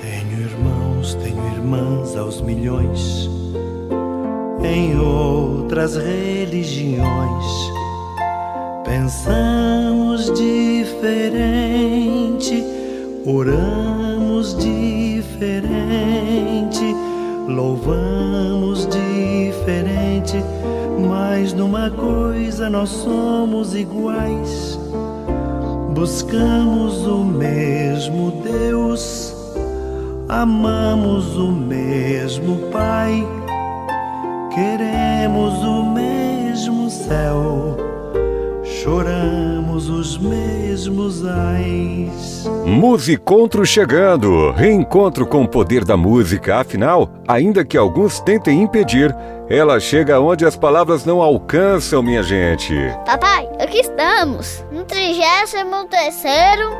Tenho irmãos, tenho irmãs aos milhões em outras religiões. Pensamos diferente, oramos diferente, louvamos diferente, mas numa coisa nós somos iguais. Buscamos o mesmo Deus amamos o mesmo Pai, queremos o mesmo céu, choramos os mesmos ais. Musicontro chegando, reencontro com o poder da música, afinal, ainda que alguns tentem impedir, ela chega onde as palavras não alcançam, minha gente. Papai, aqui estamos, no 33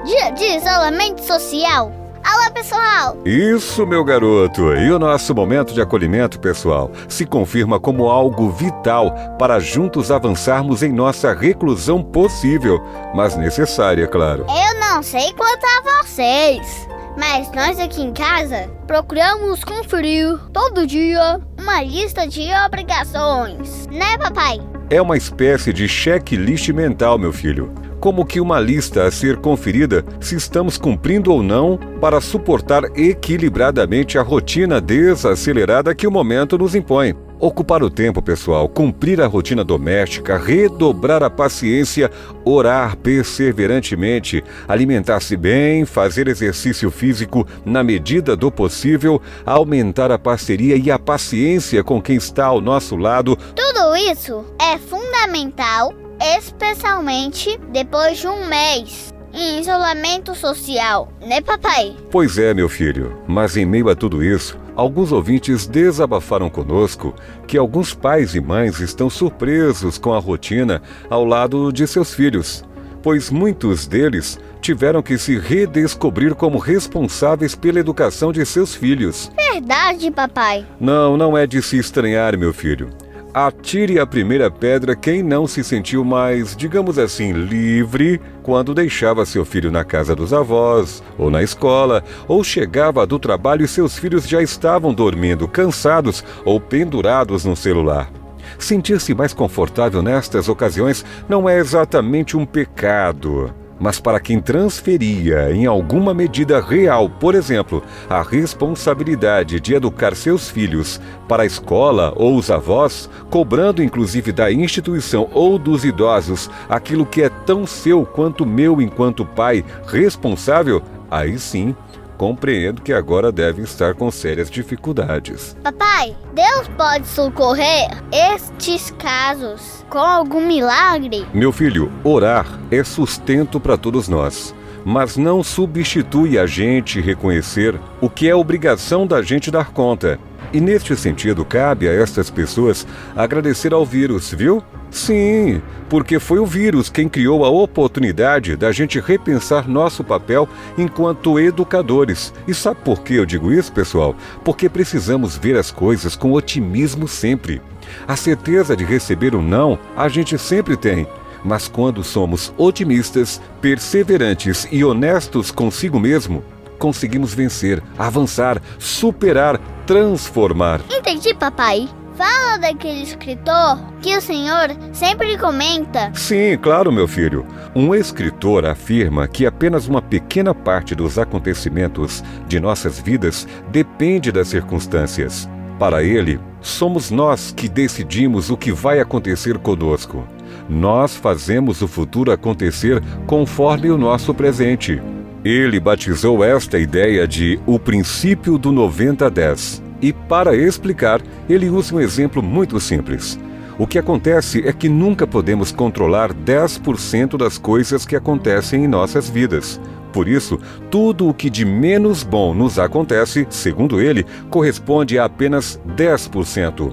dia de isolamento social. Alô, pessoal! Isso, meu garoto! E o nosso momento de acolhimento, pessoal, se confirma como algo vital para juntos avançarmos em nossa reclusão possível, mas necessária, claro. Eu não sei quanto a vocês, mas nós aqui em casa procuramos conferir todo dia uma lista de obrigações, né, papai? É uma espécie de checklist mental, meu filho como que uma lista a ser conferida se estamos cumprindo ou não para suportar equilibradamente a rotina desacelerada que o momento nos impõe. Ocupar o tempo, pessoal, cumprir a rotina doméstica, redobrar a paciência, orar perseverantemente, alimentar-se bem, fazer exercício físico na medida do possível, aumentar a parceria e a paciência com quem está ao nosso lado. Tudo isso é fundamental especialmente depois de um mês em isolamento social, né, papai? Pois é, meu filho. Mas em meio a tudo isso, alguns ouvintes desabafaram conosco que alguns pais e mães estão surpresos com a rotina ao lado de seus filhos, pois muitos deles tiveram que se redescobrir como responsáveis pela educação de seus filhos. Verdade, papai. Não, não é de se estranhar, meu filho. Atire a primeira pedra quem não se sentiu mais, digamos assim, livre quando deixava seu filho na casa dos avós, ou na escola, ou chegava do trabalho e seus filhos já estavam dormindo, cansados ou pendurados no celular. Sentir-se mais confortável nestas ocasiões não é exatamente um pecado mas para quem transferia em alguma medida real, por exemplo, a responsabilidade de educar seus filhos para a escola ou os avós, cobrando inclusive da instituição ou dos idosos aquilo que é tão seu quanto meu enquanto pai responsável, aí sim compreendo que agora devem estar com sérias dificuldades. Papai, Deus pode socorrer estes casos com algum milagre? Meu filho, orar é sustento para todos nós mas não substitui a gente reconhecer o que é obrigação da gente dar conta. E neste sentido, cabe a estas pessoas agradecer ao vírus, viu? Sim, porque foi o vírus quem criou a oportunidade da gente repensar nosso papel enquanto educadores. E sabe por que eu digo isso, pessoal? Porque precisamos ver as coisas com otimismo sempre. A certeza de receber um não a gente sempre tem. Mas quando somos otimistas, perseverantes e honestos consigo mesmo, conseguimos vencer, avançar, superar, transformar. Entendi, papai. Fala daquele escritor que o senhor sempre comenta. Sim, claro, meu filho. Um escritor afirma que apenas uma pequena parte dos acontecimentos de nossas vidas depende das circunstâncias. Para ele, somos nós que decidimos o que vai acontecer conosco. Nós fazemos o futuro acontecer conforme o nosso presente. Ele batizou esta ideia de o princípio do 90-10. E para explicar, ele usa um exemplo muito simples. O que acontece é que nunca podemos controlar 10% das coisas que acontecem em nossas vidas. Por isso, tudo o que de menos bom nos acontece, segundo ele, corresponde a apenas 10%.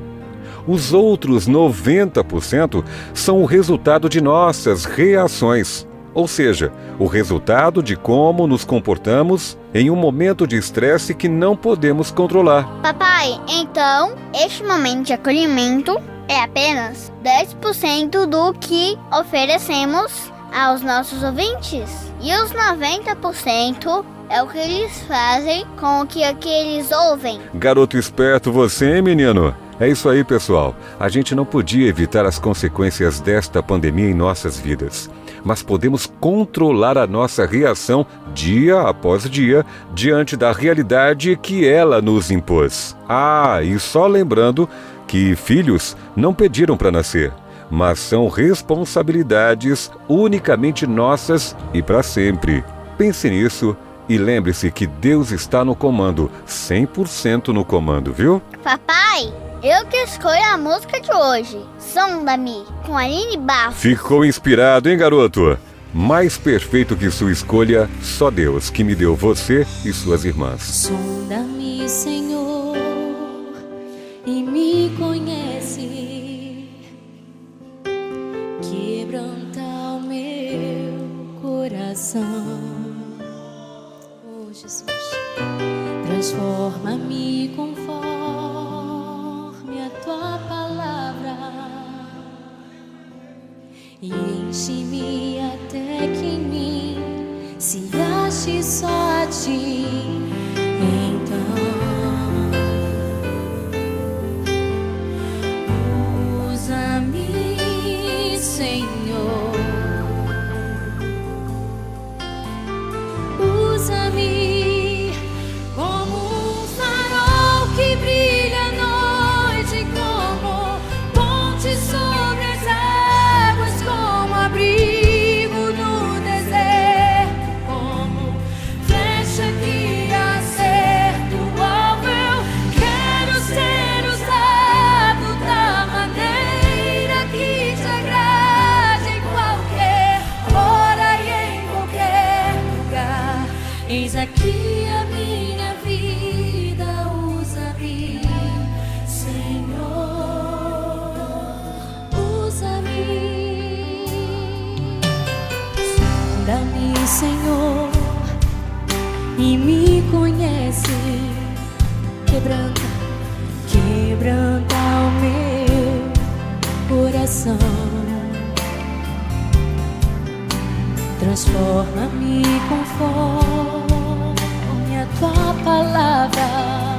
Os outros 90% são o resultado de nossas reações ou seja, o resultado de como nos comportamos em um momento de estresse que não podemos controlar. Papai, então, este momento de acolhimento é apenas 10% do que oferecemos aos nossos ouvintes. E os 90% é o que eles fazem com o que, que eles ouvem. Garoto esperto você, hein, menino? É isso aí, pessoal. A gente não podia evitar as consequências desta pandemia em nossas vidas, mas podemos controlar a nossa reação dia após dia diante da realidade que ela nos impôs. Ah, e só lembrando que filhos não pediram para nascer, mas são responsabilidades unicamente nossas e para sempre. Pense nisso e lembre-se que Deus está no comando, 100% no comando, viu? Papai, eu que escolho a música de hoje. Sonda-me, com Aline Barros. Ficou inspirado, hein, garoto? Mais perfeito que sua escolha, só Deus, que me deu você e suas irmãs. Sonda-me, Senhor, e me conhece. Quebranta o meu coração. Oh, Jesus, transforma-me e enche-me até que em mim Senhor, e me conhece, quebranta, quebranta o meu coração. Transforma-me conforme a tua palavra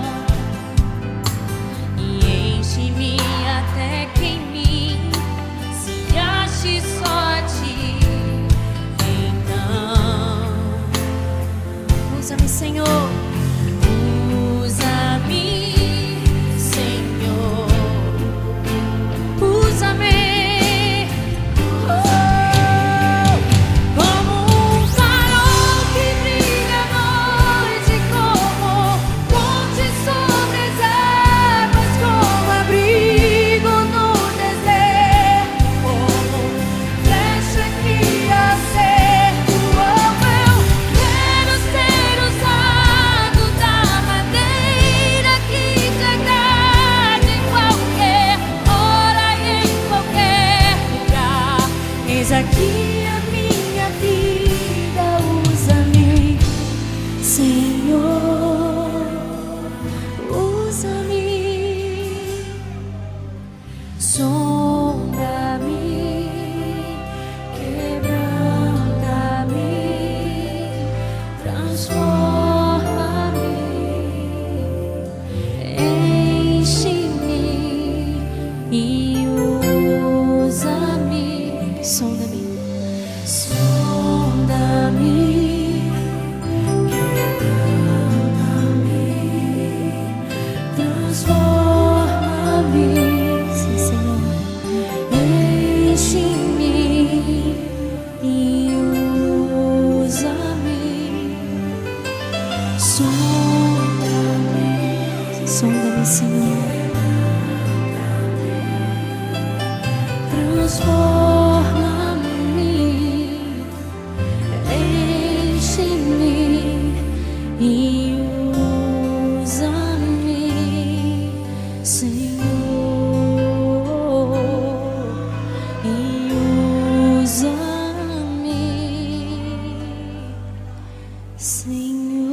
Senhor.